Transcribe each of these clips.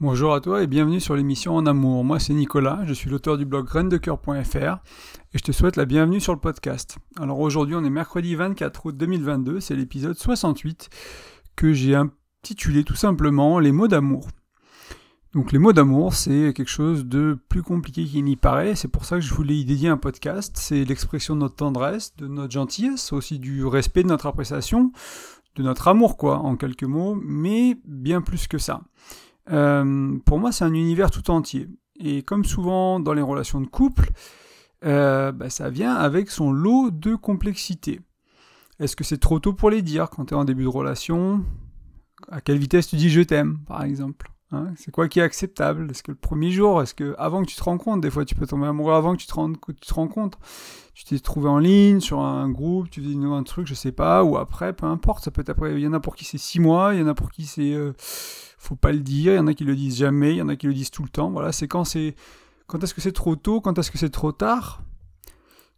Bonjour à toi et bienvenue sur l'émission En Amour. Moi c'est Nicolas, je suis l'auteur du blog graindecoeur.fr et je te souhaite la bienvenue sur le podcast. Alors aujourd'hui on est mercredi 24 août 2022, c'est l'épisode 68 que j'ai intitulé tout simplement Les mots d'amour. Donc les mots d'amour c'est quelque chose de plus compliqué qu'il n'y paraît, c'est pour ça que je voulais y dédier un podcast, c'est l'expression de notre tendresse, de notre gentillesse, aussi du respect de notre appréciation, de notre amour quoi en quelques mots, mais bien plus que ça. Euh, pour moi, c'est un univers tout entier. Et comme souvent dans les relations de couple, euh, bah, ça vient avec son lot de complexité. Est-ce que c'est trop tôt pour les dire quand tu es en début de relation? À quelle vitesse tu dis je t'aime, par exemple hein? C'est quoi qui est acceptable? Est-ce que le premier jour, est-ce que avant que tu te rends compte, des fois tu peux tomber amoureux avant que tu te, rends, tu te rends compte Tu t'es trouvé en ligne, sur un groupe, tu dis un truc, je sais pas, ou après, peu importe, ça peut être après. Il y en a pour qui c'est six mois, il y en a pour qui c'est... Euh, faut pas le dire, il y en a qui le disent jamais, il y en a qui le disent tout le temps. Voilà, c'est quand c'est quand est-ce que c'est trop tôt, quand est-ce que c'est trop tard,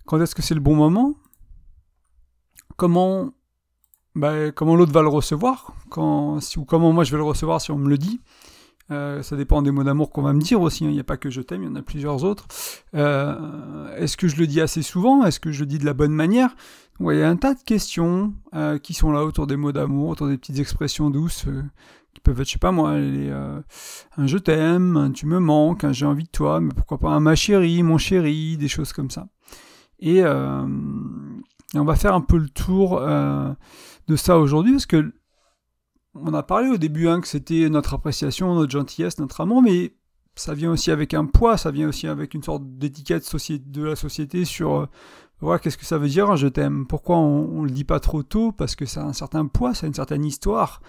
quand est-ce que c'est le bon moment, comment bah, comment l'autre va le recevoir, quand, ou comment moi je vais le recevoir si on me le dit. Euh, ça dépend des mots d'amour qu'on va me dire aussi. Hein. Il n'y a pas que je t'aime, il y en a plusieurs autres. Euh, est-ce que je le dis assez souvent Est-ce que je le dis de la bonne manière Il y a un tas de questions euh, qui sont là autour des mots d'amour, autour des petites expressions douces qui peuvent être, je sais pas moi, euh, un je t'aime, un tu me manques, un j'ai envie de toi, mais pourquoi pas un ma chérie, mon chéri, des choses comme ça. Et, euh, on va faire un peu le tour euh, de ça aujourd'hui, parce que on a parlé au début hein, que c'était notre appréciation, notre gentillesse, notre amour, mais ça vient aussi avec un poids, ça vient aussi avec une sorte d'étiquette de la société sur voilà, qu'est-ce que ça veut dire je t'aime? Pourquoi on, on le dit pas trop tôt? Parce que ça a un certain poids, ça a une certaine histoire.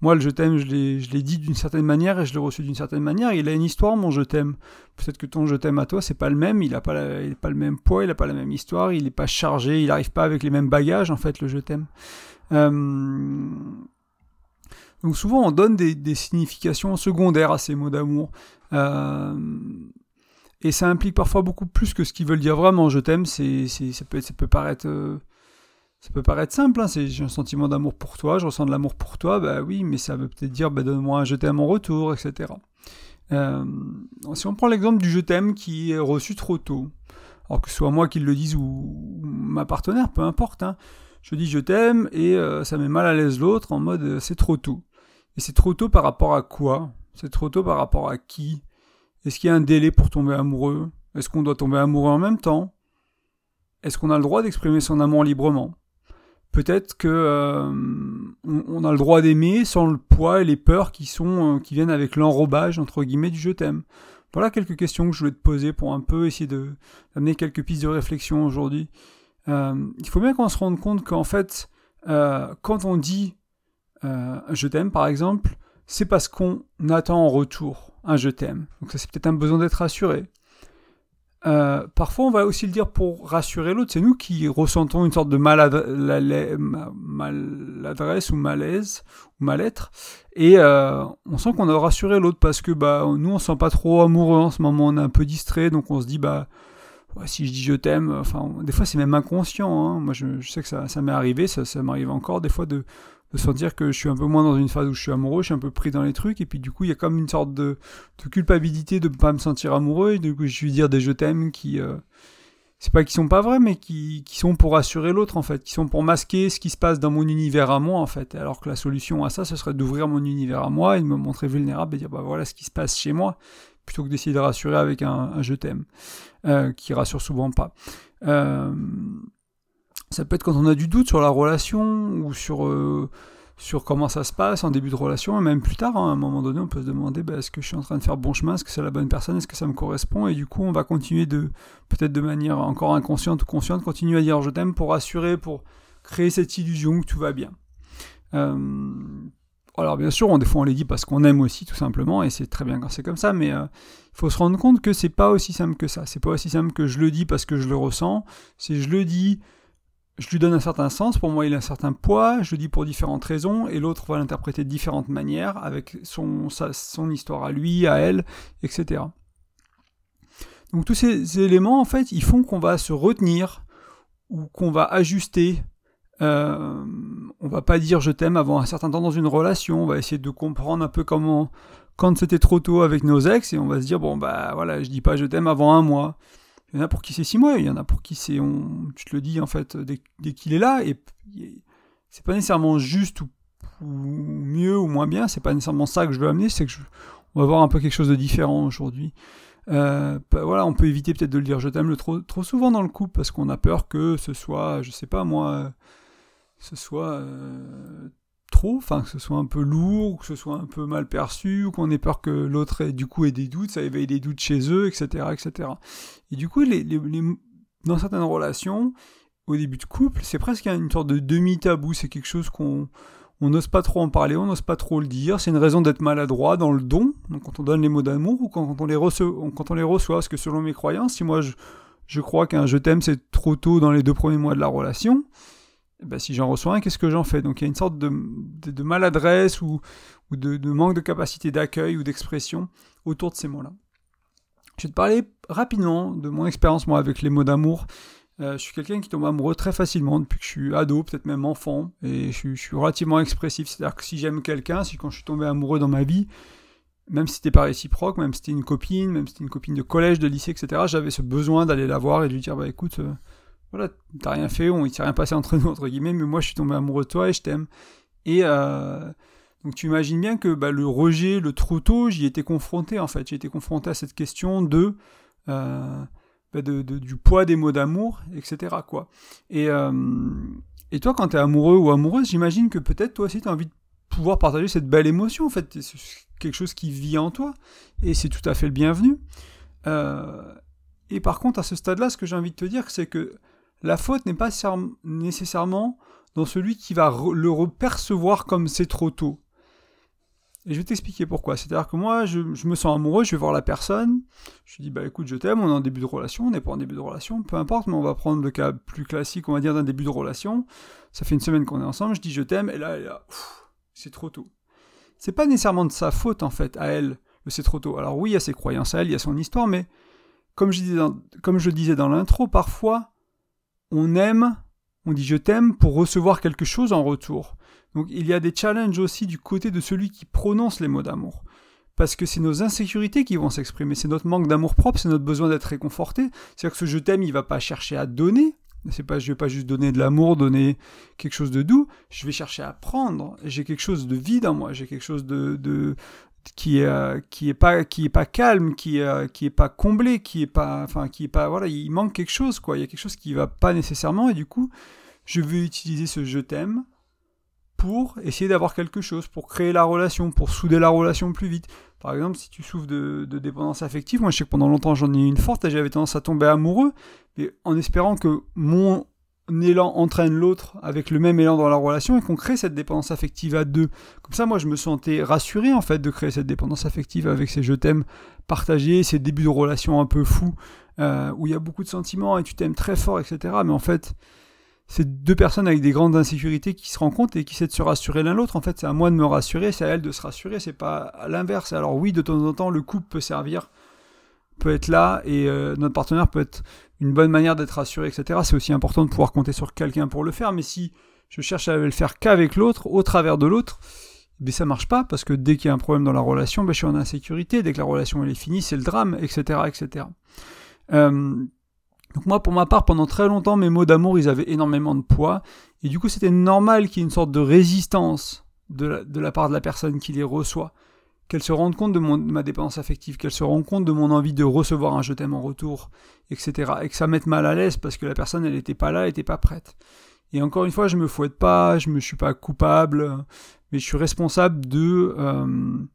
Moi, le je t'aime, je l'ai dit d'une certaine manière et je l'ai reçu d'une certaine manière. Il a une histoire, mon je t'aime. Peut-être que ton je t'aime à toi, c'est pas le même. Il n'a pas, pas le même poids, il n'a pas la même histoire, il n'est pas chargé, il n'arrive pas avec les mêmes bagages, en fait, le je t'aime. Euh, donc souvent, on donne des, significations secondaires à ces mots d'amour. Euh, et ça implique parfois beaucoup plus que ce qu'ils veulent dire vraiment. Je t'aime, ça, peut, ça peut paraître euh, ça peut paraître simple, hein, c'est j'ai un sentiment d'amour pour toi, je ressens de l'amour pour toi, bah oui, mais ça veut peut-être dire bah, donne-moi un je t'aime en retour, etc. Euh, si on prend l'exemple du je t'aime qui est reçu trop tôt, alors que ce soit moi qui le dise ou ma partenaire, peu importe, hein, je dis je t'aime et euh, ça met mal à l'aise l'autre en mode euh, c'est trop tôt. Et c'est trop tôt par rapport à quoi? C'est trop tôt par rapport à qui? Est-ce qu'il y a un délai pour tomber amoureux? Est-ce qu'on doit tomber amoureux en même temps? Est-ce qu'on a le droit d'exprimer son amour librement? Peut-être que euh, on, a le droit d'aimer sans le poids et les peurs euh, qui viennent avec l'enrobage entre guillemets du je t'aime. Voilà quelques questions que je voulais te poser pour un peu essayer de d'amener quelques pistes de réflexion aujourd'hui. Euh, il faut bien qu'on se rende compte qu'en fait, quand on dit je t'aime par exemple, c'est parce qu'on attend en retour un je t'aime. Donc ça c'est peut-être un besoin d'être rassuré. Euh, parfois, on va aussi le dire pour rassurer l'autre. C'est nous qui ressentons une sorte de maladresse ou malaise ou mal-être, et euh, on sent qu'on a rassuré l'autre parce que bah nous on se sent pas trop amoureux en ce moment, on est un peu distrait, donc on se dit bah si je dis je t'aime, enfin des fois c'est même inconscient. Hein. Moi je, sais que ça, ça m'est arrivé, ça, ça m'arrive encore des fois de de sentir que je suis un peu moins dans une phase où je suis amoureux, je suis un peu pris dans les trucs, et puis du coup, il y a comme une sorte de, culpabilité de ne pas me sentir amoureux, et du coup, je lui dire des je t'aime qui. Euh, c'est pas qu'ils sont pas vrais, mais qui, qui sont pour rassurer l'autre, en fait, qui sont pour masquer ce qui se passe dans mon univers à moi, en fait. Alors que la solution à ça, ce serait d'ouvrir mon univers à moi et de me montrer vulnérable et dire, bah voilà ce qui se passe chez moi, plutôt que d'essayer de rassurer avec un, je t'aime, euh, qui rassure souvent pas. Euh, ça peut être quand on a du doute sur la relation ou sur, euh, sur comment ça se passe en début de relation, et même plus tard, hein, à un moment donné, on peut se demander bah, est-ce que je suis en train de faire bon chemin, est-ce que c'est la bonne personne, est-ce que ça me correspond, et du coup, on va continuer de, peut-être de manière encore inconsciente ou consciente, continuer à dire je t'aime pour rassurer, pour créer cette illusion que tout va bien. Euh, alors bien sûr, des fois on les dit parce qu'on aime aussi tout simplement, et c'est très bien quand c'est comme ça, mais euh, il faut se rendre compte que c'est pas aussi simple que ça. C'est pas aussi simple que je le dis parce que je le ressens, c'est je le dis je lui donne un certain sens, pour moi il a un certain poids, je le dis pour différentes raisons, et l'autre va l'interpréter de différentes manières, avec son, histoire à lui, à elle, etc. Donc tous ces éléments, en fait, ils font qu'on va se retenir, ou qu'on va ajuster. Euh, on va pas dire je t'aime avant un certain temps dans une relation, on va essayer de comprendre un peu comment, quand c'était trop tôt avec nos ex et on va se dire bon bah voilà je dis pas je t'aime avant un mois. Il y en a pour qui c'est six mois, il y en a pour qui c'est on tu te le dis en fait dès, qu'il est là et c'est pas nécessairement juste ou, mieux ou moins bien, c'est pas nécessairement ça que je veux amener, c'est que je, on va voir un peu quelque chose de différent aujourd'hui. Euh, voilà, on peut éviter peut-être de le dire je t'aime trop, trop souvent dans le couple parce qu'on a peur que ce soit, je sais pas moi, ce soit euh, trop, enfin que ce soit un peu lourd, ou que ce soit un peu mal perçu, ou qu'on ait peur que l'autre ait du coup ait des doutes, ça éveille des doutes chez eux, etc., etc. Et du coup, dans certaines relations, au début de couple, c'est presque une sorte de demi-tabou, c'est quelque chose qu'on on n'ose pas trop en parler, on n'ose pas trop le dire. C'est une raison d'être maladroit dans le don, donc quand on donne les mots d'amour ou quand, on les reçoit. Parce que selon mes croyances, si moi je, je crois qu'un je t'aime c'est trop tôt dans les deux premiers mois de la relation, ben, si j'en reçois un, qu'est-ce que j'en fais? Donc il y a une sorte de, maladresse ou, de, manque de capacité d'accueil ou d'expression autour de ces mots-là. Je vais te parler rapidement de mon expérience moi avec les mots d'amour euh, je suis quelqu'un qui tombe amoureux très facilement depuis que je suis ado, peut-être même enfant, et je, suis relativement expressif. C'est-à-dire que si j'aime quelqu'un, si quand je suis tombé amoureux dans ma vie, même si c'était pas réciproque, même si c'était une copine, même si c'était une copine de collège, de lycée, etc., j'avais ce besoin d'aller la voir et de lui dire, bah écoute, euh, voilà, t'as rien fait, on, il s'est rien passé entre nous, entre guillemets, mais moi je suis tombé amoureux de toi et je t'aime. Et euh, donc tu imagines bien que bah, le rejet, le trop tôt, j'y étais confronté en fait. J'ai été confronté à cette question de bah, de, du poids des mots d'amour, etc. Quoi. Et, euh, et toi, quand tu es amoureux ou amoureuse, j'imagine que peut-être toi aussi tu as envie de pouvoir partager cette belle émotion, en fait. C'est quelque chose qui vit en toi, et c'est tout à fait le bienvenu. Euh, et par contre, à ce stade-là, ce que j'ai envie de te dire, c'est que la faute n'est pas nécessairement dans celui qui va le percevoir comme c'est trop tôt. Et je vais t'expliquer pourquoi. C'est-à-dire que moi, je, me sens amoureux, je vais voir la personne, je lui dis, bah écoute, je t'aime, on est en début de relation, on n'est pas en début de relation, peu importe, mais on va prendre le cas plus classique, on va dire, d'un début de relation. Ça fait une semaine qu'on est ensemble, je dis je t'aime, et là, c'est trop tôt. C'est pas nécessairement de sa faute, en fait, à elle, le c'est trop tôt. Alors oui, il y a ses croyances à elle, il y a son histoire, mais comme je disais dans l'intro, parfois, on aime, on dit je t'aime pour recevoir quelque chose en retour. Donc il y a des challenges aussi du côté de celui qui prononce les mots d'amour. Parce que c'est nos insécurités qui vont s'exprimer, c'est notre manque d'amour propre, c'est notre besoin d'être réconforté. C'est-à-dire que ce je t'aime, il va pas chercher à donner. C'est pas, je vais pas juste donner de l'amour, donner quelque chose de doux. Je vais chercher à prendre. J'ai quelque chose de vide en moi. J'ai quelque chose de, de qui est qui est pas qui est pas calme, qui est qui est pas comblé, qui est pas, enfin qui est pas, voilà, il manque quelque chose quoi. Il y a quelque chose qui va pas nécessairement et du coup, je vais utiliser ce je t'aime pour essayer d'avoir quelque chose, pour créer la relation, pour souder la relation plus vite. Par exemple, si tu souffres de, dépendance affective, moi je sais que pendant longtemps j'en ai eu une forte et j'avais tendance à tomber amoureux, mais en espérant que mon élan entraîne l'autre avec le même élan dans la relation et qu'on crée cette dépendance affective à deux. Comme ça, moi je me sentais rassuré en fait de créer cette dépendance affective avec ces je t'aime partagés, ces débuts de relation un peu fous, euh, où il y a beaucoup de sentiments et tu t'aimes très fort, etc. Mais en fait, c'est deux personnes avec des grandes insécurités qui se rencontrent et qui essaient de se rassurer l'un l'autre. En fait, c'est à moi de me rassurer, c'est à elle de se rassurer, c'est pas à l'inverse. Alors oui, de temps en temps, le couple peut servir, peut être là, et euh, notre partenaire peut être une bonne manière d'être rassuré, etc. C'est aussi important de pouvoir compter sur quelqu'un pour le faire, mais si je cherche à le faire qu'avec l'autre, au travers de l'autre, ben ça marche pas, parce que dès qu'il y a un problème dans la relation, ben je suis en insécurité, dès que la relation est finie, c'est le drame, etc. etc. Euh, donc moi, pour ma part, pendant très longtemps, mes mots d'amour, ils avaient énormément de poids. Et du coup, c'était normal qu'il y ait une sorte de résistance de la, part de la personne qui les reçoit. Qu'elle se rende compte de, ma dépendance affective, qu'elle se rende compte de mon envie de recevoir un je t'aime en retour, etc. Et que ça mette mal à l'aise parce que la personne, elle n'était pas là, elle n'était pas prête. Et encore une fois, je me fouette pas, je me suis pas coupable, mais je suis responsable de... Euh,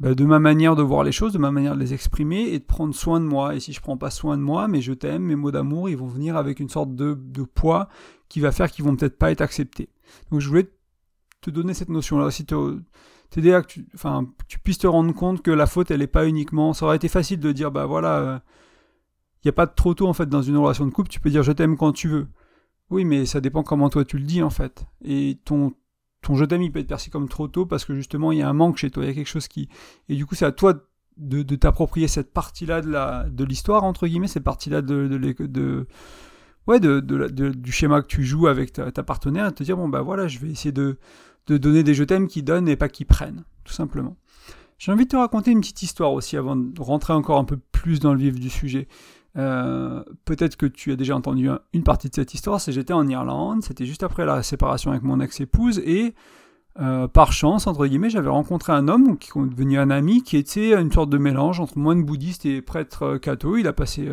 bah, de ma manière de voir les choses, de ma manière de les exprimer et de prendre soin de moi. Et si je prends pas soin de moi, mais je t'aime, mes mots d'amour, ils vont venir avec une sorte de, poids qui va faire qu'ils vont peut-être pas être acceptés. Donc je voulais te donner cette notion-là à que tu, enfin, puisses te rendre compte que la faute, elle n'est pas uniquement. Ça aurait été facile de dire, bah voilà, il euh, n'y a pas de trop tôt en fait dans une relation de couple, tu peux dire je t'aime quand tu veux. Oui, mais ça dépend comment toi tu le dis en fait. Et ton, ton je t'aime, il peut être perçu comme trop tôt parce que justement, il y a un manque chez toi, il y a quelque chose qui... Et du coup, c'est à toi de, t'approprier cette partie-là de, de l'histoire, entre guillemets, cette partie-là de, de, ouais, de, du schéma que tu joues avec ta, partenaire, et te dire, bon, bah voilà, je vais essayer de, de donner des je t'aime qui donnent et pas qui prennent, tout simplement. J'ai envie de te raconter une petite histoire aussi avant de rentrer encore un peu plus dans le vif du sujet. Euh, peut-être que tu as déjà entendu une partie de cette histoire, c'est j'étais en Irlande, c'était juste après la séparation avec mon ex-épouse, et euh, par chance, entre guillemets, j'avais rencontré un homme qui est devenu un ami, qui était une sorte de mélange entre moine bouddhiste et prêtre euh, catho. Il a passé,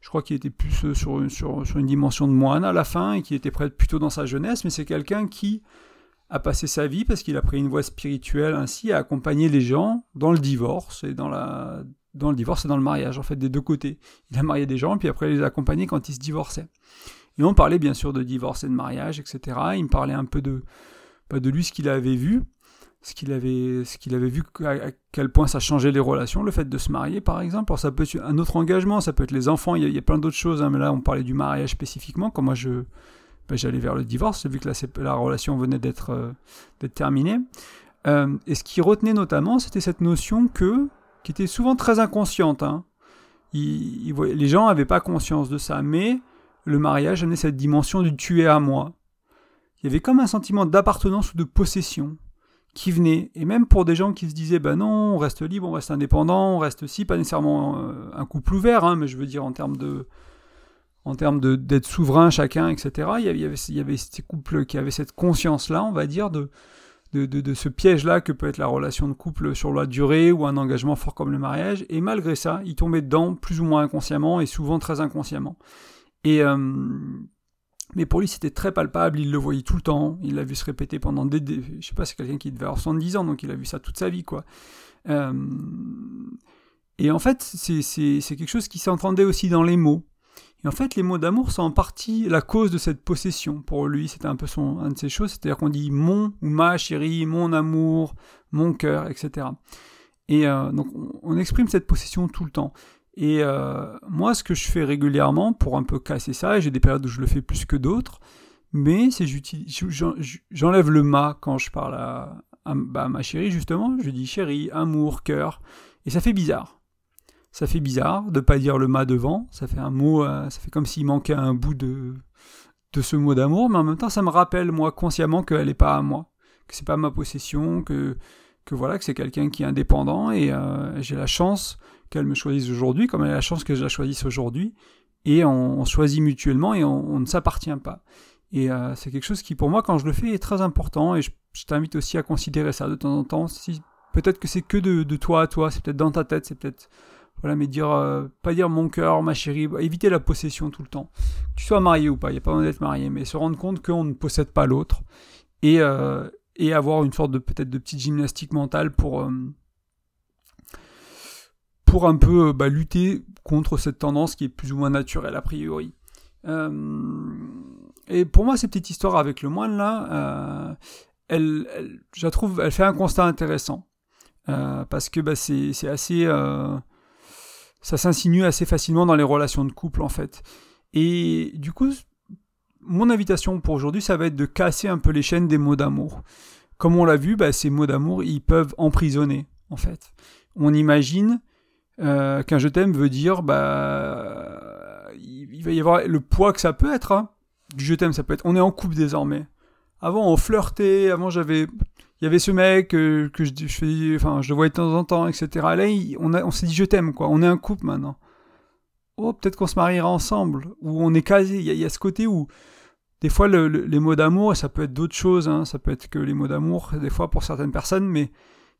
je crois qu'il était plus sur, sur, sur, une dimension de moine à la fin, et qui était prêtre plutôt dans sa jeunesse, mais c'est quelqu'un qui a passé sa vie, parce qu'il a pris une voie spirituelle ainsi, à accompagner les gens dans le divorce et dans la dans le divorce et dans le mariage, en fait, des deux côtés. Il a marié des gens, puis après il les a accompagnés quand ils se divorçaient. Et on parlait bien sûr de divorce et de mariage, etc. Il me parlait un peu de, de lui, ce qu'il avait vu, ce qu'il avait, ce qu'il avait vu, à, quel point ça changeait les relations, le fait de se marier par exemple. Alors ça peut être un autre engagement, ça peut être les enfants, il y a, plein d'autres choses, hein, mais là on parlait du mariage spécifiquement, quand moi je, bah, j'allais vers le divorce, vu que la, la relation venait d'être, euh, terminée. Euh, et ce qui retenait notamment, c'était cette notion que qui était souvent très inconsciente. Hein. les gens n'avaient pas conscience de ça, mais le mariage amenait cette dimension du tuer à moi. Il y avait comme un sentiment d'appartenance ou de possession qui venait, et même pour des gens qui se disaient, ben non, on reste libre, on reste indépendant, on reste si, pas nécessairement euh, un couple ouvert, hein, mais je veux dire en termes de en termes d'être souverain chacun, etc. Il y, avait, il y avait ces couples qui avaient cette conscience-là, on va dire, de, de, ce piège-là que peut être la relation de couple sur la durée ou un engagement fort comme le mariage. Et malgré ça, il tombait dedans plus ou moins inconsciemment et souvent très inconsciemment. Et euh, mais pour lui, c'était très palpable, il le voyait tout le temps, il l'a vu se répéter pendant des... des je sais pas, c'est quelqu'un qui devait avoir 70 ans, donc il a vu ça toute sa vie, quoi. Euh, et en fait, c'est quelque chose qui s'entendait aussi dans les mots. Et en fait, les mots d'amour sont en partie la cause de cette possession. Pour lui, c'était un peu son, un de ces choses, c'est-à-dire qu'on dit mon ou ma chérie, mon amour, mon cœur, etc. Et euh, donc, on, exprime cette possession tout le temps. Et euh, moi, ce que je fais régulièrement pour un peu casser ça, et j'ai des périodes où je le fais plus que d'autres, mais c'est j'enlève le ma quand je parle à, bah, à ma chérie, justement. Je dis chérie, amour, cœur. Et ça fait bizarre ça fait bizarre de pas dire le ma devant, ça fait un mot, euh, ça fait comme s'il manquait un bout de, de ce mot d'amour, mais en même temps ça me rappelle moi consciemment qu'elle n'est pas à moi, que c'est pas ma possession, que, que voilà, que c'est quelqu'un qui est indépendant et euh, j'ai la chance qu'elle me choisisse aujourd'hui, comme elle a la chance que je la choisisse aujourd'hui, et on, choisit mutuellement et on, ne s'appartient pas. Et euh, c'est quelque chose qui pour moi quand je le fais est très important et je, t'invite aussi à considérer ça de temps en temps. Peut-être que c'est que de, de toi à toi, c'est peut-être dans ta tête, c'est peut-être voilà, mais dire, euh, pas dire mon cœur, ma chérie, éviter la possession tout le temps. Que tu sois marié ou pas, il n'y a pas besoin d'être marié, mais se rendre compte qu'on ne possède pas l'autre. Et, euh, et avoir une sorte de peut-être de petite gymnastique mentale pour, euh, pour un peu bah, lutter contre cette tendance qui est plus ou moins naturelle a priori. et pour moi, cette petite histoire avec le moine là, elle, je trouve, elle fait un constat intéressant. parce que bah, c'est assez ça s'insinue assez facilement dans les relations de couple en fait. Et du coup, mon invitation pour aujourd'hui, ça va être de casser un peu les chaînes des mots d'amour. Comme on l'a vu, bah, ces mots d'amour, ils peuvent emprisonner en fait. On imagine euh, qu'un je t'aime veut dire, bah, il va y avoir le poids que ça peut être. Hein. Du je t'aime, ça peut être, on est en couple désormais. Avant, on flirtait. Avant, j'avais il y avait ce mec euh, que je, je, fais, enfin, je le voyais de temps en temps, etc. Là, on, on s'est dit je t'aime, quoi. On est un couple maintenant. Oh, peut-être qu'on se mariera ensemble. Ou on est casé. Il y, a ce côté où, des fois, les mots d'amour, ça peut être d'autres choses. Hein. Ça peut être que les mots d'amour, des fois, pour certaines personnes, mais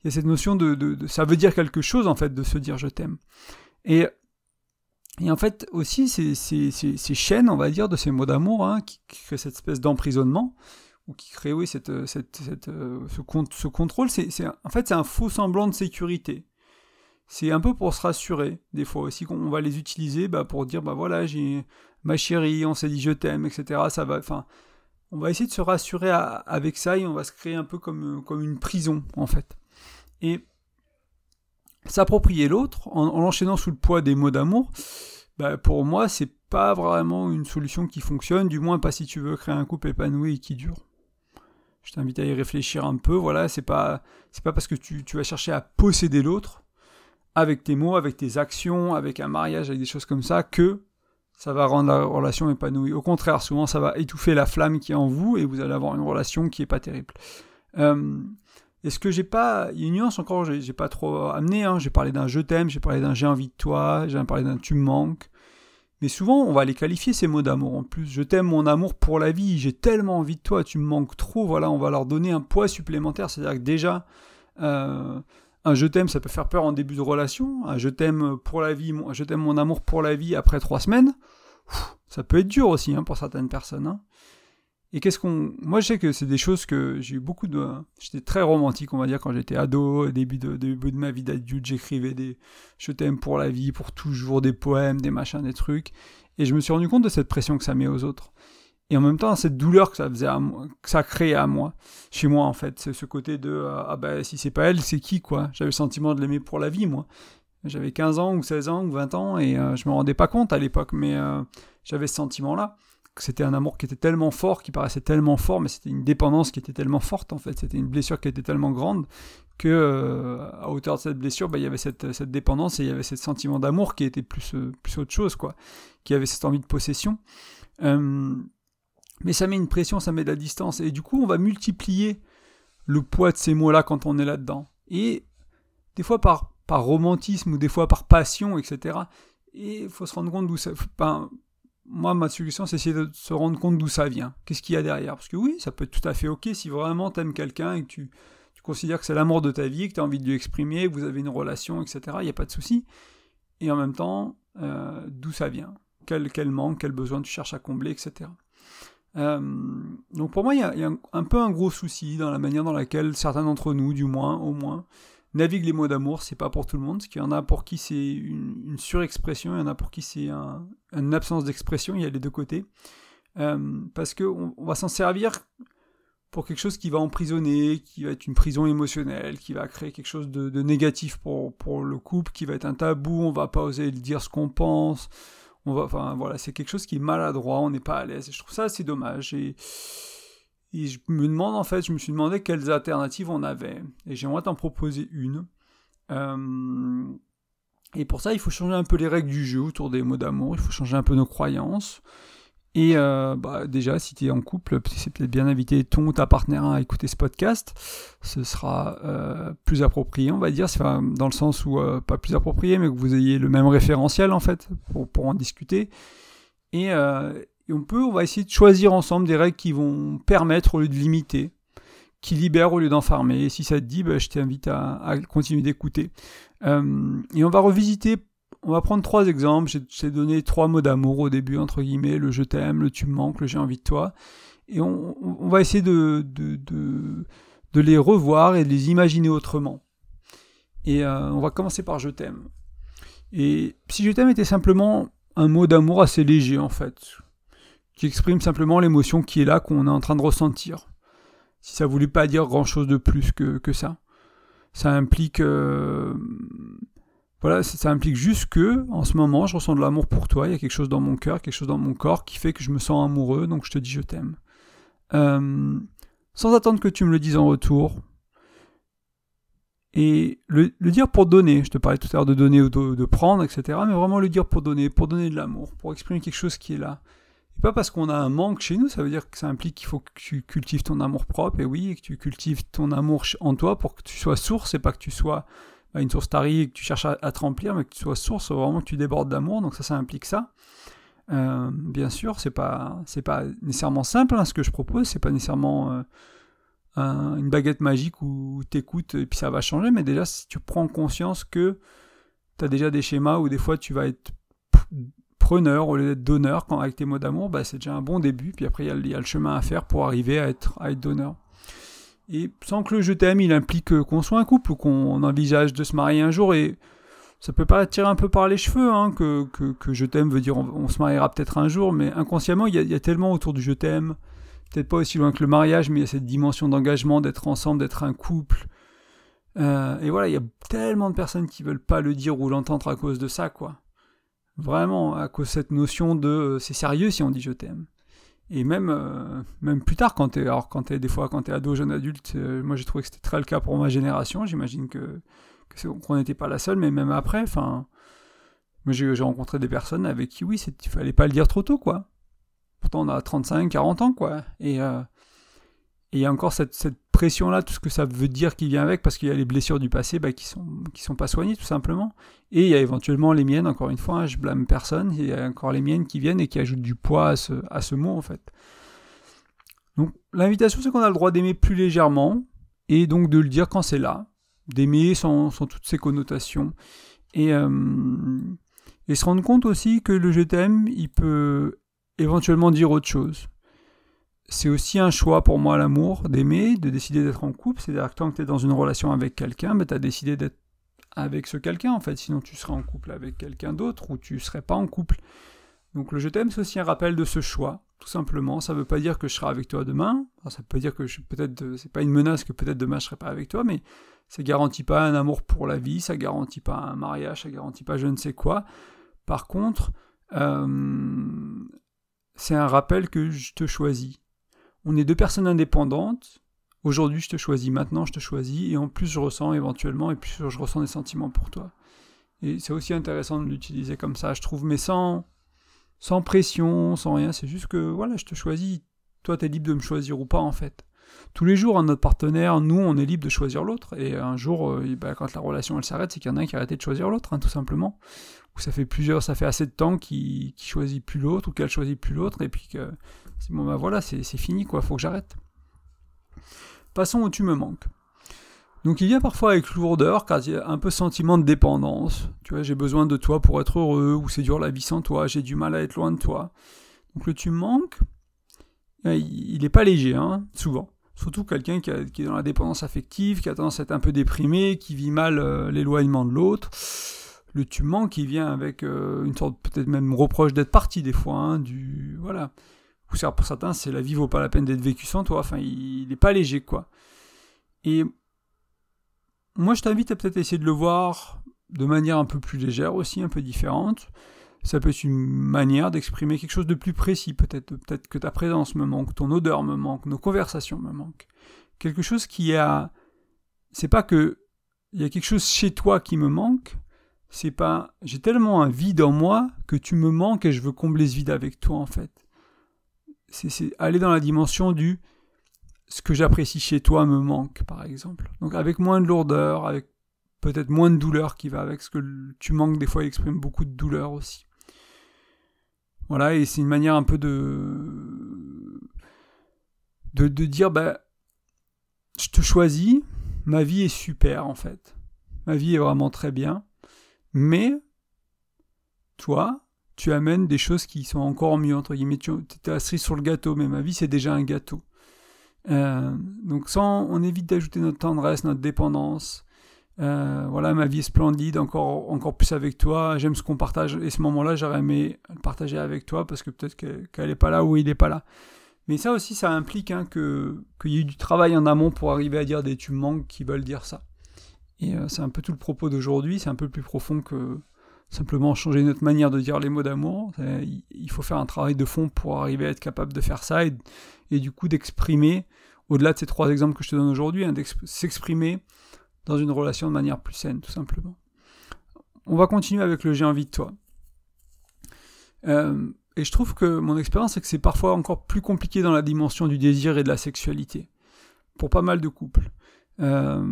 il y a cette notion de, Ça veut dire quelque chose, en fait, de se dire je t'aime. Et, et en fait, aussi, ces, ces, ces, chaînes, on va dire, de ces mots d'amour, hein, qui créent cette espèce d'emprisonnement, ou qui crée oui, cette, euh, cette, euh, ce, ce, contrôle, c'est, en fait c'est un faux semblant de sécurité. C'est un peu pour se rassurer, des fois aussi, qu'on va les utiliser bah, pour dire, bah voilà, j'ai ma chérie, on s'est dit je t'aime, etc. Ça va, enfin, on va essayer de se rassurer avec ça et on va se créer un peu comme, comme une prison, en fait. Et s'approprier l'autre en, en l'enchaînant sous le poids des mots d'amour, bah, pour moi, c'est pas vraiment une solution qui fonctionne, du moins pas si tu veux créer un couple épanoui et qui dure. Je t'invite à y réfléchir un peu. Voilà, c'est pas c'est pas parce que tu, vas chercher à posséder l'autre avec tes mots, avec tes actions, avec un mariage, avec des choses comme ça, que ça va rendre la relation épanouie. Au contraire, souvent ça va étouffer la flamme qui est en vous et vous allez avoir une relation qui est pas terrible. Euh, Est-ce que j'ai pas. Il y a une nuance encore, j'ai pas trop amené. Hein. J'ai parlé d'un je t'aime, j'ai parlé d'un j'ai envie de toi, j'ai parlé d'un tu me manques. Mais souvent, on va les qualifier ces mots d'amour en plus. Je t'aime mon amour pour la vie, j'ai tellement envie de toi, tu me manques trop. Voilà, on va leur donner un poids supplémentaire. C'est-à-dire que déjà, euh, un je t'aime, ça peut faire peur en début de relation. Un je t'aime pour la vie, je t'aime mon amour pour la vie après trois semaines. ça peut être dur aussi hein, pour certaines personnes. Hein. Et qu'est-ce qu'on. Moi, je sais que c'est des choses que j'ai eu beaucoup de. J'étais très romantique, on va dire, quand j'étais ado, début de, début de ma vie d'adulte. J'écrivais des Je t'aime pour la vie, pour toujours, des poèmes, des machins, des trucs. Et je me suis rendu compte de cette pression que ça met aux autres. Et en même temps, cette douleur que ça faisait à moi, que ça créait à moi, chez moi en fait. C'est ce côté de euh, Ah ben, si c'est pas elle, c'est qui quoi? J'avais le sentiment de l'aimer pour la vie, moi. J'avais 15 ans ou 16 ans ou 20 ans et euh, je me rendais pas compte à l'époque, mais euh, j'avais ce sentiment-là c'était un amour qui était tellement fort, qui paraissait tellement fort, mais c'était une dépendance qui était tellement forte en fait, c'était une blessure qui était tellement grande que euh, à hauteur de cette blessure, bah, il y avait cette, cette, dépendance et il y avait ce sentiment d'amour qui était plus, euh, plus autre chose, quoi, qui avait cette envie de possession. Mais ça met une pression, ça met de la distance, et du coup on va multiplier le poids de ces mots-là quand on est là-dedans. Et des fois par, par romantisme ou des fois par passion, etc. Et il faut se rendre compte d'où ça moi, ma solution, c'est essayer de se rendre compte d'où ça vient. Qu'est-ce qu'il y a derrière? Parce que oui, ça peut être tout à fait ok si vraiment tu aimes quelqu'un et que tu, tu considères que c'est l'amour de ta vie, que tu as envie de lui exprimer, que vous avez une relation, etc. Il n'y a pas de souci. Et en même temps, euh, d'où ça vient? Quel, quel manque, quel besoin tu cherches à combler, etc. Euh, donc pour moi, il y a, y a un, peu un gros souci dans la manière dans laquelle certains d'entre nous, du moins, au moins, navigue les mots d'amour, c'est pas pour tout le monde. Parce qu'il y en a pour qui c'est une, surexpression, il y en a pour qui c'est une absence d'expression, il y a les deux côtés. Euh, parce qu'on on va s'en servir pour quelque chose qui va emprisonner, qui va être une prison émotionnelle, qui va créer quelque chose de, négatif pour, le couple, qui va être un tabou, on va pas oser dire ce qu'on pense. Enfin voilà, c'est quelque chose qui est maladroit, on n'est pas à l'aise. Et je trouve ça assez dommage. Et je me demande en fait, je me suis demandé quelles alternatives on avait. Et j'aimerais t'en proposer une. Euh, et pour ça, il faut changer un peu les règles du jeu autour des mots d'amour. Il faut changer un peu nos croyances. Et euh, bah, déjà, si tu es en couple, c'est peut-être bien d'inviter ton ou ta partenaire à écouter ce podcast. Ce sera euh, plus approprié, on va dire, dans le sens où, pas plus approprié, mais que vous ayez le même référentiel, en fait, pour, pour en discuter. Et, et on peut, on va essayer de choisir ensemble des règles qui vont permettre au lieu de limiter, qui libèrent au lieu d'enfermer. Et si ça te dit, bah, je t'invite à, continuer d'écouter. Euh, et on va revisiter, on va prendre trois exemples. J'ai donné trois mots d'amour au début, entre guillemets, le je t'aime, le tu me manques, le j'ai envie de toi. Et on, va essayer de, les revoir et de les imaginer autrement. Et euh, on va commencer par je t'aime. Et si je t'aime était simplement un mot d'amour assez léger en fait, qui exprime simplement l'émotion qui est là, qu'on est en train de ressentir. Si ça voulait pas dire grand chose de plus que, ça. Ça implique. Euh, voilà, ça implique juste que, en ce moment, je ressens de l'amour pour toi, il y a quelque chose dans mon cœur, quelque chose dans mon corps qui fait que je me sens amoureux, donc je te dis je t'aime. Euh, sans attendre que tu me le dises en retour. Et le, dire pour donner, je te parlais tout à l'heure de donner ou de prendre, etc., mais vraiment le dire pour donner, pour donner de l'amour, pour exprimer quelque chose qui est là. Et pas parce qu'on a un manque chez nous, ça veut dire que ça implique qu'il faut que tu cultives ton amour propre, et oui, et que tu cultives ton amour en toi pour que tu sois source, et pas que tu sois bah, une source tarie et que tu cherches à, te remplir, mais que tu sois source, vraiment que tu débordes d'amour, donc ça, ça implique ça. Euh, bien sûr, c'est pas, c'est pas nécessairement simple hein, ce que je propose, c'est pas nécessairement euh, une baguette magique où t'écoutes et puis ça va changer, mais déjà si tu prends conscience que tu as déjà des schémas où des fois tu vas être preneur au lieu d'être donneur quand, avec tes mots d'amour, bah, c'est déjà un bon début. Puis après, il y, a le chemin à faire pour arriver à être, donneur. Et sans que le je t'aime, il implique qu'on soit un couple ou qu'on envisage de se marier un jour. Et ça peut paraître tirer un peu par les cheveux, hein, que, que, je t'aime veut dire on, se mariera peut-être un jour, mais inconsciemment, il y, a, tellement autour du je t'aime, peut-être pas aussi loin que le mariage, mais il y a cette dimension d'engagement, d'être ensemble, d'être un couple. Euh, et voilà, il y a tellement de personnes qui veulent pas le dire ou l'entendre à cause de ça, quoi. Vraiment, à cause de cette notion de euh, c'est sérieux si on dit je t'aime. Et même, euh, même plus tard, quand t'es, alors quand t'es, des fois, quand t'es ado, jeune adulte, euh, moi j'ai trouvé que c'était très le cas pour ma génération. J'imagine que, qu'on n'était pas la seule, mais même après, enfin, j'ai, rencontré des personnes avec qui, oui, il fallait pas le dire trop tôt, quoi. Pourtant, on a 35, 40 ans, quoi. Et il y a encore cette pression-là, tout ce que ça veut dire qui vient avec, parce qu'il y a les blessures du passé bah, qui sont qui sont pas soignées tout simplement. Et il y a éventuellement les miennes, encore une fois, hein, je blâme personne, il y a encore les miennes qui viennent et qui ajoutent du poids à ce, à ce mot en fait. Donc l'invitation c'est qu'on a le droit d'aimer plus légèrement, et donc de le dire quand c'est là, d'aimer sans, sans, toutes ces connotations. Et, euh, et se rendre compte aussi que le je t'aime, il peut éventuellement dire autre chose c'est aussi un choix pour moi l'amour, d'aimer, de décider d'être en couple. C'est-à-dire que tant que tu es dans une relation avec quelqu'un, ben, tu as décidé d'être avec ce quelqu'un en fait. Sinon tu serais en couple avec quelqu'un d'autre ou tu serais pas en couple. Donc le je t'aime, c'est aussi un rappel de ce choix, tout simplement. Ça ne veut pas dire que je serai avec toi demain. ça peut dire que je peut-être c'est pas une menace que peut-être demain je serai pas avec toi, mais ça garantit pas un amour pour la vie, ça garantit pas un mariage, ça garantit pas je ne sais quoi. Par contre, euh, c'est un rappel que je te choisis on est deux personnes indépendantes. Aujourd'hui, je te choisis, maintenant, je te choisis, et en plus, je ressens éventuellement, et plus, je ressens des sentiments pour toi. Et c'est aussi intéressant de l'utiliser comme ça, je trouve, mais sans, pression, sans rien. C'est juste que, voilà, je te choisis. Toi, tu es libre de me choisir ou pas, en fait. Tous les jours, notre partenaire, nous, on est libre de choisir l'autre. Et un jour, euh, bah, quand la relation elle s'arrête, c'est qu'il y en a un qui a arrêté de choisir l'autre, hein, tout simplement. Ou ça fait plusieurs, ça fait assez de temps qu'il ne choisit plus l'autre, ou qu'elle choisit plus l'autre, et puis que bon ben voilà, c'est fini quoi, faut que j'arrête. Passons où tu me manques. Donc il a parfois avec lourdeur, car il y a un peu sentiment de dépendance. Tu vois, j'ai besoin de toi pour être heureux, ou c'est dur la vie sans toi, j'ai du mal à être loin de toi. Donc le tu me manques, eh, il n'est pas léger, hein, souvent. Surtout quelqu'un qui, est dans la dépendance affective, qui a tendance à être un peu déprimé, qui vit mal euh, l'éloignement de l'autre. Le tu me manques, qui vient avec euh, une sorte peut-être même reproche d'être parti des fois, hein, du voilà pour certains, c'est la vie vaut pas la peine d'être vécue sans toi. Enfin, il n'est pas léger, quoi. Et moi, je t'invite à peut-être essayer de le voir de manière un peu plus légère aussi, un peu différente. Ça peut être une manière d'exprimer quelque chose de plus précis, peut-être. Peut-être que ta présence me manque, ton odeur me manque, nos conversations me manquent. Quelque chose qui a. C'est pas que. Il y a quelque chose chez toi qui me manque. C'est pas. J'ai tellement un vide en moi que tu me manques et je veux combler ce vide avec toi, en fait c'est aller dans la dimension du ce que j'apprécie chez toi me manque, par exemple. Donc avec moins de lourdeur, avec peut-être moins de douleur qui va avec, ce que tu manques des fois, il exprime beaucoup de douleur aussi. Voilà, et c'est une manière un peu de, de, de dire, bah, je te choisis, ma vie est super en fait. Ma vie est vraiment très bien, mais toi, tu amènes des choses qui sont encore mieux, entre guillemets. Tu es assis sur le gâteau, mais ma vie, c'est déjà un gâteau. Euh, donc, on évite d'ajouter notre tendresse, notre dépendance. Euh, voilà, ma vie est splendide, encore, encore plus avec toi. J'aime ce qu'on partage. Et ce moment-là, j'aurais aimé le partager avec toi parce que peut-être qu'elle n'est pas là ou il n'est pas là. Mais ça aussi, ça implique hein, qu'il y ait du travail en amont pour arriver à dire des tu manques qui veulent dire ça. Et euh, c'est un peu tout le propos d'aujourd'hui. C'est un peu plus profond que, simplement changer notre manière de dire les mots d'amour. Il faut faire un travail de fond pour arriver à être capable de faire ça et, du coup d'exprimer, au-delà de ces trois exemples que je te donne aujourd'hui, hein, s'exprimer dans une relation de manière plus saine, tout simplement. On va continuer avec le j'ai envie de toi. Euh, et je trouve que mon expérience, c'est que c'est parfois encore plus compliqué dans la dimension du désir et de la sexualité, pour pas mal de couples. Euh,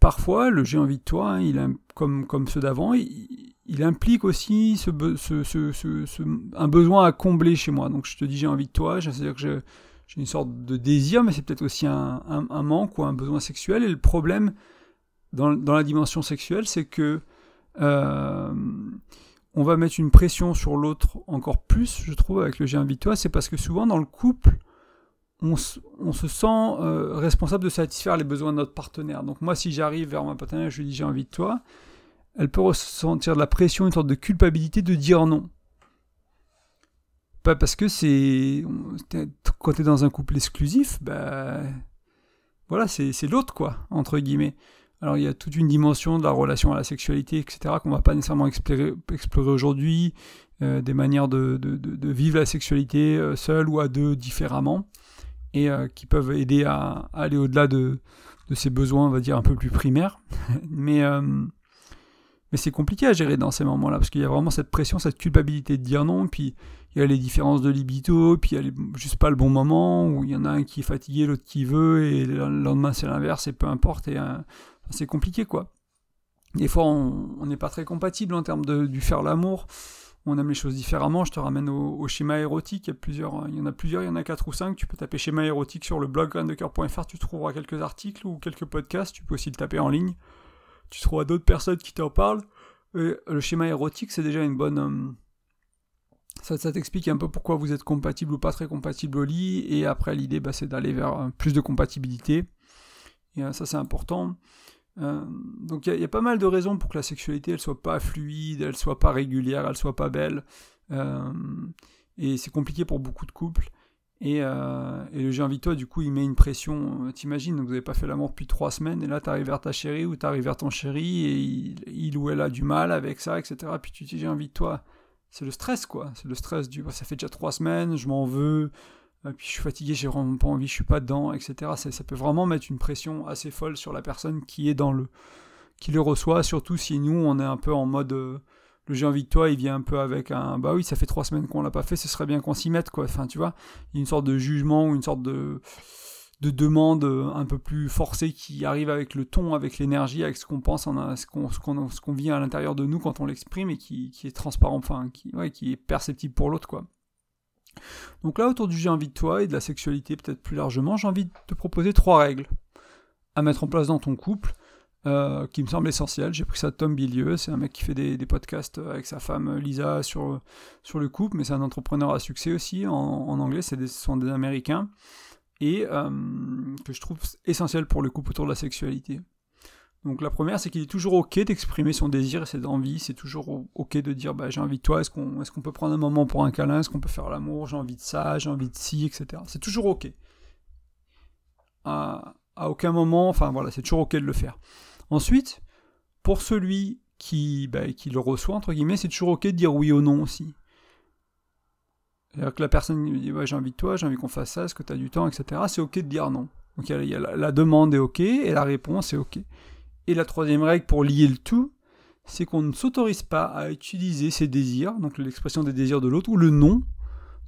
parfois, le j'ai envie de toi, hein, il comme, comme ceux d'avant, il, implique aussi un besoin à combler chez moi. Donc je te dis j'ai envie de toi, c'est-à-dire que j'ai une sorte de désir, mais c'est peut-être aussi un, manque ou un besoin sexuel. Et le problème dans, la dimension sexuelle, c'est que euh, on va mettre une pression sur l'autre encore plus, je trouve, avec le j'ai envie de toi. C'est parce que souvent dans le couple, on, se sent euh, responsable de satisfaire les besoins de notre partenaire. Donc moi, si j'arrive vers ma partenaire, je lui dis j'ai envie de toi, elle peut ressentir de la pression, une sorte de culpabilité de dire non. Pas parce que c'est quand tu es dans un couple exclusif, bah voilà, c'est l'autre quoi, entre guillemets. Alors il y a toute une dimension de la relation à la sexualité, etc., qu'on va pas nécessairement explorer, aujourd'hui, euh, des manières de, vivre la sexualité euh, seule ou à deux différemment et euh, qui peuvent aider à, aller au-delà de, de, ces besoins, on va dire, un peu plus primaires. mais, euh, Mais c'est compliqué à gérer dans ces moments-là, parce qu'il y a vraiment cette pression, cette culpabilité de dire non, puis il y a les différences de libido, puis il y a juste pas le bon moment, où il y en a un qui est fatigué, l'autre qui veut, et le lendemain c'est l'inverse, et peu importe, et euh, c'est compliqué quoi. Des fois on n'est pas très compatible en termes de, du faire l'amour, on aime les choses différemment, je te ramène au, schéma érotique, il y, en a plusieurs, il y en a quatre ou cinq, tu peux taper schéma érotique sur le blog graindecoeur.fr, tu trouveras quelques articles ou quelques podcasts, tu peux aussi le taper en ligne, tu trouveras d'autres personnes qui t'en parlent, le schéma érotique c'est déjà une bonne... Euh, ça, t'explique un peu pourquoi vous êtes compatible ou pas très compatible au lit, et après l'idée bah, c'est d'aller vers euh, plus de compatibilité, et euh, ça c'est important. Euh, donc il y, a pas mal de raisons pour que la sexualité elle soit pas fluide, elle soit pas régulière, elle soit pas belle, et c'est compliqué pour beaucoup de couples. Et, le j'ai envie toi, du coup, il met une pression. T'imagines, vous n'avez pas fait l'amour depuis trois semaines, et là, tu arrives vers ta chérie ou tu arrives vers ton chéri, et il, ou elle a du mal avec ça, etc. Puis tu dis, j'ai envie de toi c'est le stress, quoi. C'est le stress du ça fait déjà trois semaines, je m'en veux, euh, puis je suis fatigué, j'ai vraiment pas envie, je suis pas dedans, etc. Ça, peut vraiment mettre une pression assez folle sur la personne qui est dans le. qui le reçoit, surtout si nous, on est un peu en mode. Euh, le j'ai envie de toi, il vient un peu avec un. Bah oui, ça fait trois semaines qu'on l'a pas fait, ce serait bien qu'on s'y mette, quoi. Enfin, tu vois, il y a une sorte de jugement ou une sorte de de demande euh, un peu plus forcée qui arrive avec le ton, avec l'énergie, avec ce qu'on pense, ce qu'on ce qu'on vit à l'intérieur de nous quand on l'exprime et qui, est transparent, enfin qui est perceptible pour l'autre quoi. Donc là autour du j'ai envie de toi et de la sexualité peut-être plus largement, j'ai envie de te proposer trois règles à mettre en place dans ton couple euh, qui me semblent essentielles. J'ai pris ça de Tom Bilieu, c'est un mec qui fait des, des, podcasts avec sa femme Lisa sur, sur le couple, mais c'est un entrepreneur à succès aussi en, anglais, c'est ce sont des Américains et euh, que je trouve essentiel pour le couple autour de la sexualité. Donc la première, c'est qu'il est toujours ok d'exprimer son désir et ses envies. C'est toujours ok de dire bah, j'ai envie de toi. Est-ce qu'on est qu'on peut prendre un moment pour un câlin? Est-ce qu'on peut faire l'amour? J'ai envie de ça. J'ai envie de ci, etc. C'est toujours ok. À, aucun moment, enfin voilà, c'est toujours ok de le faire. Ensuite, pour celui qui, bah, qui le reçoit entre guillemets, c'est toujours ok de dire oui ou non aussi. C'est-à-dire que la personne me dit ouais, j'ai envie de toi, j'ai envie qu'on fasse ça, est-ce que tu as du temps, etc. C'est ok de dire non. Donc y a, la, demande est ok et la réponse est ok. Et la troisième règle pour lier le tout, c'est qu'on ne s'autorise pas à utiliser ses désirs, donc l'expression des désirs de l'autre, ou le non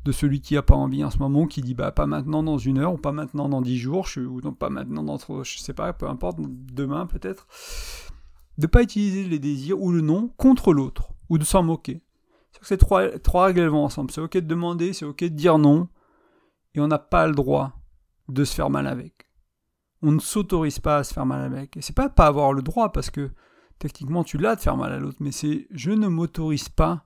de celui qui n'a pas envie en ce moment, qui dit bah pas maintenant dans une heure, ou pas maintenant dans dix jours, ou non pas maintenant dans je sais pas, peu importe, demain peut-être, de pas utiliser les désirs ou le non contre l'autre, ou de s'en moquer. Ces trois, trois règles vont ensemble. C'est ok de demander, c'est ok de dire non, et on n'a pas le droit de se faire mal avec. On ne s'autorise pas à se faire mal avec. Et c'est pas pas avoir le droit, parce que techniquement tu l'as de faire mal à l'autre, mais c'est je ne m'autorise pas.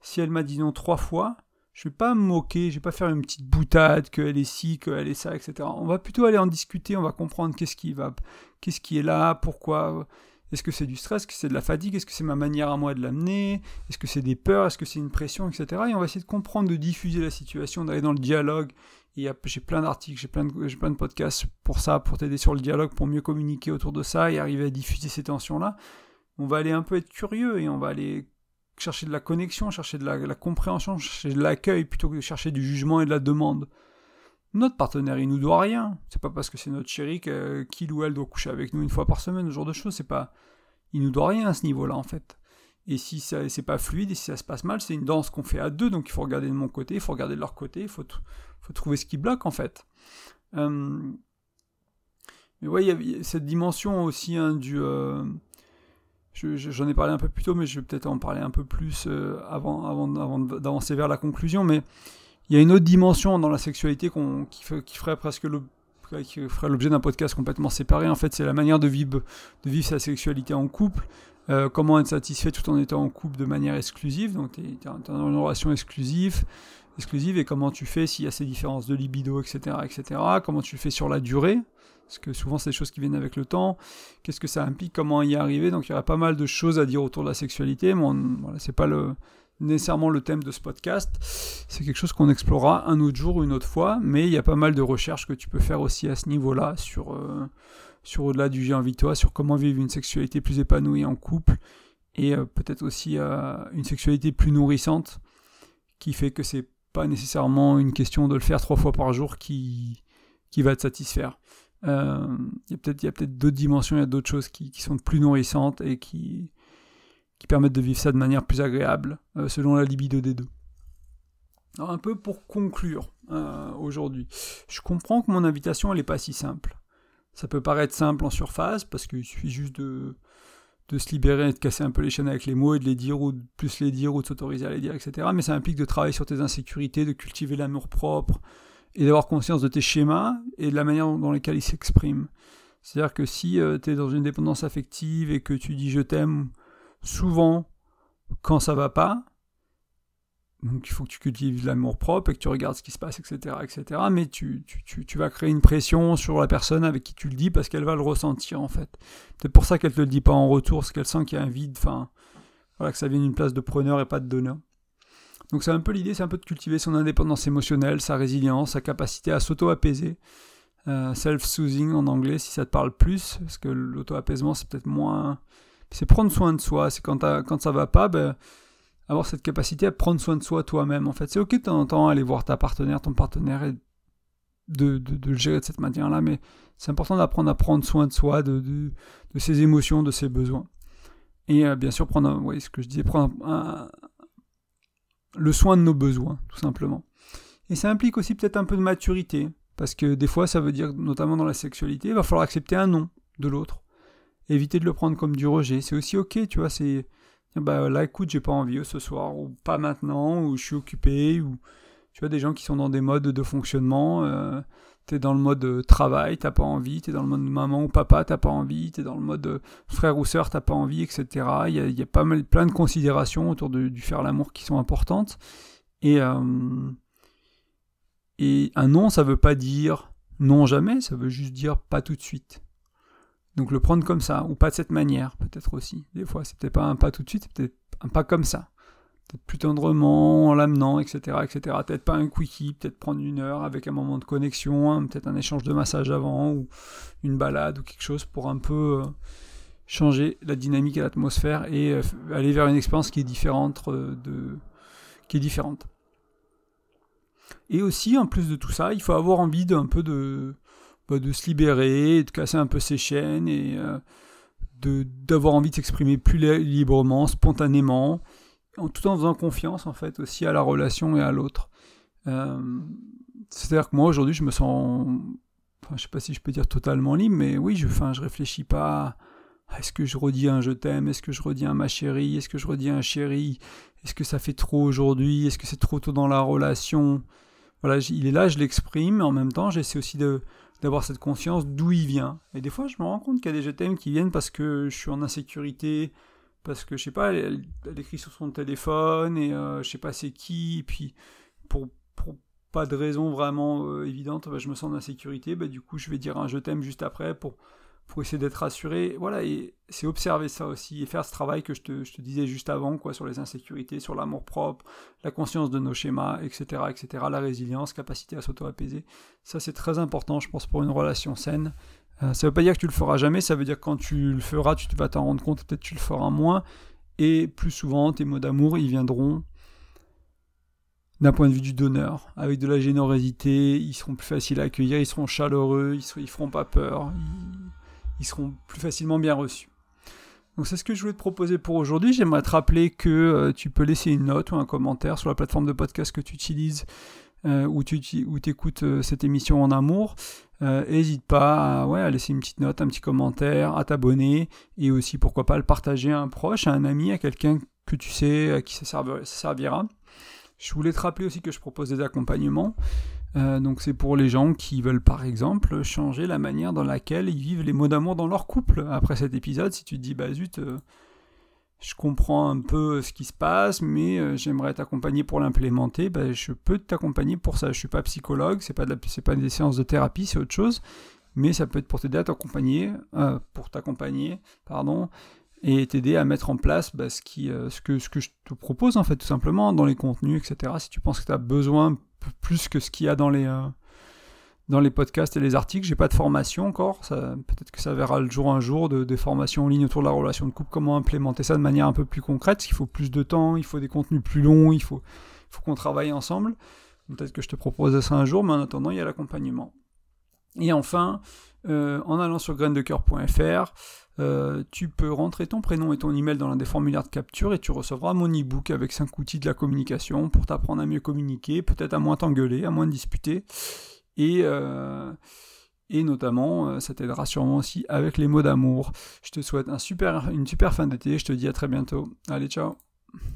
Si elle m'a dit non trois fois, je vais pas me moquer, je vais pas faire une petite boutade qu'elle est ci, qu'elle est ça, etc. On va plutôt aller en discuter, on va comprendre qu'est-ce qui va, qu'est-ce qui est là, pourquoi. Est-ce que c'est du stress Est-ce que c'est de la fatigue Est-ce que c'est ma manière à moi de l'amener Est-ce que c'est des peurs Est-ce que c'est une pression, etc. Et on va essayer de comprendre, de diffuser la situation, d'aller dans le dialogue. J'ai plein d'articles, j'ai plein, de, podcasts pour ça, pour t'aider sur le dialogue, pour mieux communiquer autour de ça et arriver à diffuser ces tensions-là. On va aller un peu être curieux et on va aller chercher de la connexion, chercher de la, de la compréhension, chercher de l'accueil plutôt que de chercher du jugement et de la demande. Notre partenaire, il nous doit rien. C'est pas parce que c'est notre chéri qu'il ou elle doit coucher avec nous une fois par semaine, ce genre de choses. C'est pas, il nous doit rien à ce niveau-là en fait. Et si ça c'est pas fluide et si ça se passe mal, c'est une danse qu'on fait à deux, donc il faut regarder de mon côté, il faut regarder de leur côté, il faut, trouver ce qui bloque en fait. Mais ouais, il y a cette dimension aussi hein, du. Euh, j'en ai parlé un peu plus tôt, mais je vais peut-être en parler un peu plus euh, avant, d'avancer vers la conclusion. Mais il y a une autre dimension dans la sexualité qui, qui, ferait presque l'objet d'un podcast complètement séparé. En fait, c'est la manière de vivre, de vivre sa sexualité en couple. Euh, comment être satisfait tout en étant en couple de manière exclusive? Donc, tu es, dans une relation exclusive, exclusive et comment tu fais s'il y a ces différences de libido, etc., etc. Comment tu fais sur la durée? Parce que souvent, c'est des choses qui viennent avec le temps. Qu'est-ce que ça implique? Comment y arriver? Donc, il y aurait pas mal de choses à dire autour de la sexualité. Mais voilà, c'est pas nécessairement le thème de ce podcast. C'est quelque chose qu'on explorera un autre jour, une autre fois, mais il y a pas mal de recherches que tu peux faire aussi à ce niveau-là, sur, euh, sur au-delà du envie de toi, sur comment vivre une sexualité plus épanouie en couple, et euh, peut-être aussi euh, une sexualité plus nourrissante, qui fait que c'est pas nécessairement une question de le faire trois fois par jour qui, va te satisfaire. Il y a peut-être peut d'autres dimensions, il y a d'autres choses qui, sont plus nourrissantes et qui, permettent de vivre ça de manière plus agréable, euh, selon la libido des deux. Alors un peu pour conclure euh, aujourd'hui, je comprends que mon invitation n'est pas si simple. Ça peut paraître simple en surface parce qu'il suffit juste de, de se libérer et de casser un peu les chaînes avec les mots et de les dire ou de plus les dire ou de s'autoriser à les dire, etc. Mais ça implique de travailler sur tes insécurités, de cultiver l'amour propre et d'avoir conscience de tes schémas et de la manière dans laquelle ils s'expriment. C'est-à-dire que si euh, tu es dans une dépendance affective et que tu dis je t'aime souvent quand ça va pas, donc il faut que tu cultives l'amour propre et que tu regardes ce qui se passe, etc. etc. mais tu, tu, tu, vas créer une pression sur la personne avec qui tu le dis parce qu'elle va le ressentir en fait. C'est pour ça qu'elle te le dit pas en retour, parce qu'elle sent qu'il y a un vide, enfin, voilà, que ça vient d'une place de preneur et pas de donneur. Donc c'est un peu l'idée, c'est un peu de cultiver son indépendance émotionnelle, sa résilience, sa capacité à s'auto-apaiser. Euh, self-soothing en anglais, si ça te parle plus, parce que l'auto-apaisement c'est peut-être moins... C'est prendre soin de soi, c'est quand, quand ça va pas, ben avoir cette capacité à prendre soin de soi toi-même. En fait, c'est ok de temps en temps aller voir ta partenaire, ton partenaire et de, de, le gérer de cette manière-là, mais c'est important d'apprendre à prendre soin de soi, de, de, ses émotions, de ses besoins. Et euh, bien sûr, prendre, ce que je disais, prendre le soin de nos besoins, tout simplement. Et ça implique aussi peut-être un peu de maturité, parce que des fois, ça veut dire, notamment dans la sexualité, il va falloir accepter un non de l'autre. Éviter de le prendre comme du rejet. C'est aussi ok, tu vois, c'est bah là écoute j'ai pas envie ce soir ou pas maintenant ou je suis occupé ou tu vois des gens qui sont dans des modes de fonctionnement euh, t'es dans le mode euh, travail t'as pas envie t'es dans le mode maman ou papa t'as pas envie t'es dans le mode euh, frère ou sœur t'as pas envie etc il y a, pas mal plein de considérations autour de, du faire l'amour qui sont importantes. Et euh, et un non ça veut pas dire non jamais ça veut juste dire pas tout de suite donc le prendre comme ça, ou pas de cette manière, peut-être aussi. Des fois, c'est peut-être pas un pas tout de suite, c'est peut-être un pas comme ça. Peut-être plus tendrement, en l'amenant, etc., etc. Peut-être pas un quickie, peut-être prendre une heure avec un moment de connexion, hein, peut-être un échange de massage avant, ou une balade, ou quelque chose pour un peu euh, changer la dynamique et l'atmosphère et euh, aller vers une expérience qui est différente euh, qui est différente. Et aussi, en plus de tout ça, il faut avoir envie d'un peu de bah, de se libérer, de casser un peu ses chaînes et euh, d'avoir envie de s'exprimer plus librement, spontanément, tout en faisant confiance en fait aussi à la relation et à l'autre. Euh, c'est-à-dire que moi aujourd'hui je me sens, enfin, je sais pas si je peux dire totalement libre, mais oui, je, enfin, je réfléchis pas est-ce que je redis un je t'aime, est-ce que je redis un ma chérie, est-ce que je redis un chéri, est-ce que ça fait trop aujourd'hui, est-ce que c'est trop tôt dans la relation? Voilà, il est là, je l'exprime, mais en même temps j'essaie aussi de d'avoir cette conscience d'où il vient. Et des fois, je me rends compte qu'il y a des je t'aime qui viennent parce que je suis en insécurité, parce que je sais pas, elle, écrit sur son téléphone et euh, je sais pas c'est qui, et puis pour, pour pas de raison vraiment euh, évidente, bah, je me sens en insécurité, bah, du coup je vais dire un je t'aime juste après pour pour essayer d'être rassuré. Voilà, et c'est observer ça aussi et faire ce travail que je te, disais juste avant, quoi, sur les insécurités, sur l'amour propre, la conscience de nos schémas, etc., etc., la résilience, capacité à s'auto-apaiser. Ça, c'est très important, je pense, pour une relation saine. Euh, ça veut pas dire que tu le feras jamais, ça veut dire que quand tu le feras, tu vas t'en rendre compte, peut-être tu le feras moins, et plus souvent, tes mots d'amour, ils viendront d'un point de vue du donneur, avec de la générosité, ils seront plus faciles à accueillir, ils seront chaleureux, ils, seront, ils feront pas peur, seront plus facilement bien reçus. Donc c'est ce que je voulais te proposer pour aujourd'hui. J'aimerais te rappeler que euh, tu peux laisser une note ou un commentaire sur la plateforme de podcast que tu utilises euh, ou tu écoutes euh, cette émission en amour. N'hésite pas à, ouais, à laisser une petite note, un petit commentaire, à t'abonner et aussi pourquoi pas le partager à un proche, à un ami, à quelqu'un que tu sais à qui ça servira. Je voulais te rappeler aussi que je propose des accompagnements. Euh, donc c'est pour les gens qui veulent par exemple changer la manière dans laquelle ils vivent les mots d'amour dans leur couple. Après cet épisode, si tu te dis bah zut, euh, je comprends un peu ce qui se passe, mais euh, j'aimerais t'accompagner pour l'implémenter, bah, je peux t'accompagner pour ça. Je suis pas psychologue, c'est pas pas des séances de thérapie, c'est autre chose, mais ça peut être pour t'aider à t'accompagner, pour t'accompagner, pardon, et t'aider à mettre en place bah, ce, qui, ce, que, ce que je te propose en fait tout simplement dans les contenus, etc. Si tu penses que tu as besoin plus que ce qu'il y a dans les, euh, dans les podcasts et les articles. J'ai pas de formation encore. Peut-être que ça verra le jour un jour de, des formations en ligne autour de la relation de couple, comment implémenter ça de manière un peu plus concrète. Parce qu'il faut plus de temps, il faut des contenus plus longs, il faut, faut qu'on travaille ensemble. Peut-être que je te propose ça un jour, mais en attendant, il y a l'accompagnement. Et enfin, euh, en allant sur graindecoeur.fr, euh, tu peux rentrer ton prénom et ton email dans l'un des formulaires de capture et tu recevras mon e-book avec 5 outils de la communication pour t'apprendre à mieux communiquer, peut-être à moins t'engueuler, à moins disputer. Et, euh, et notamment, ça t'aidera sûrement aussi avec les mots d'amour. Je te souhaite un super, une super fin d'été, je te dis à très bientôt. Allez, ciao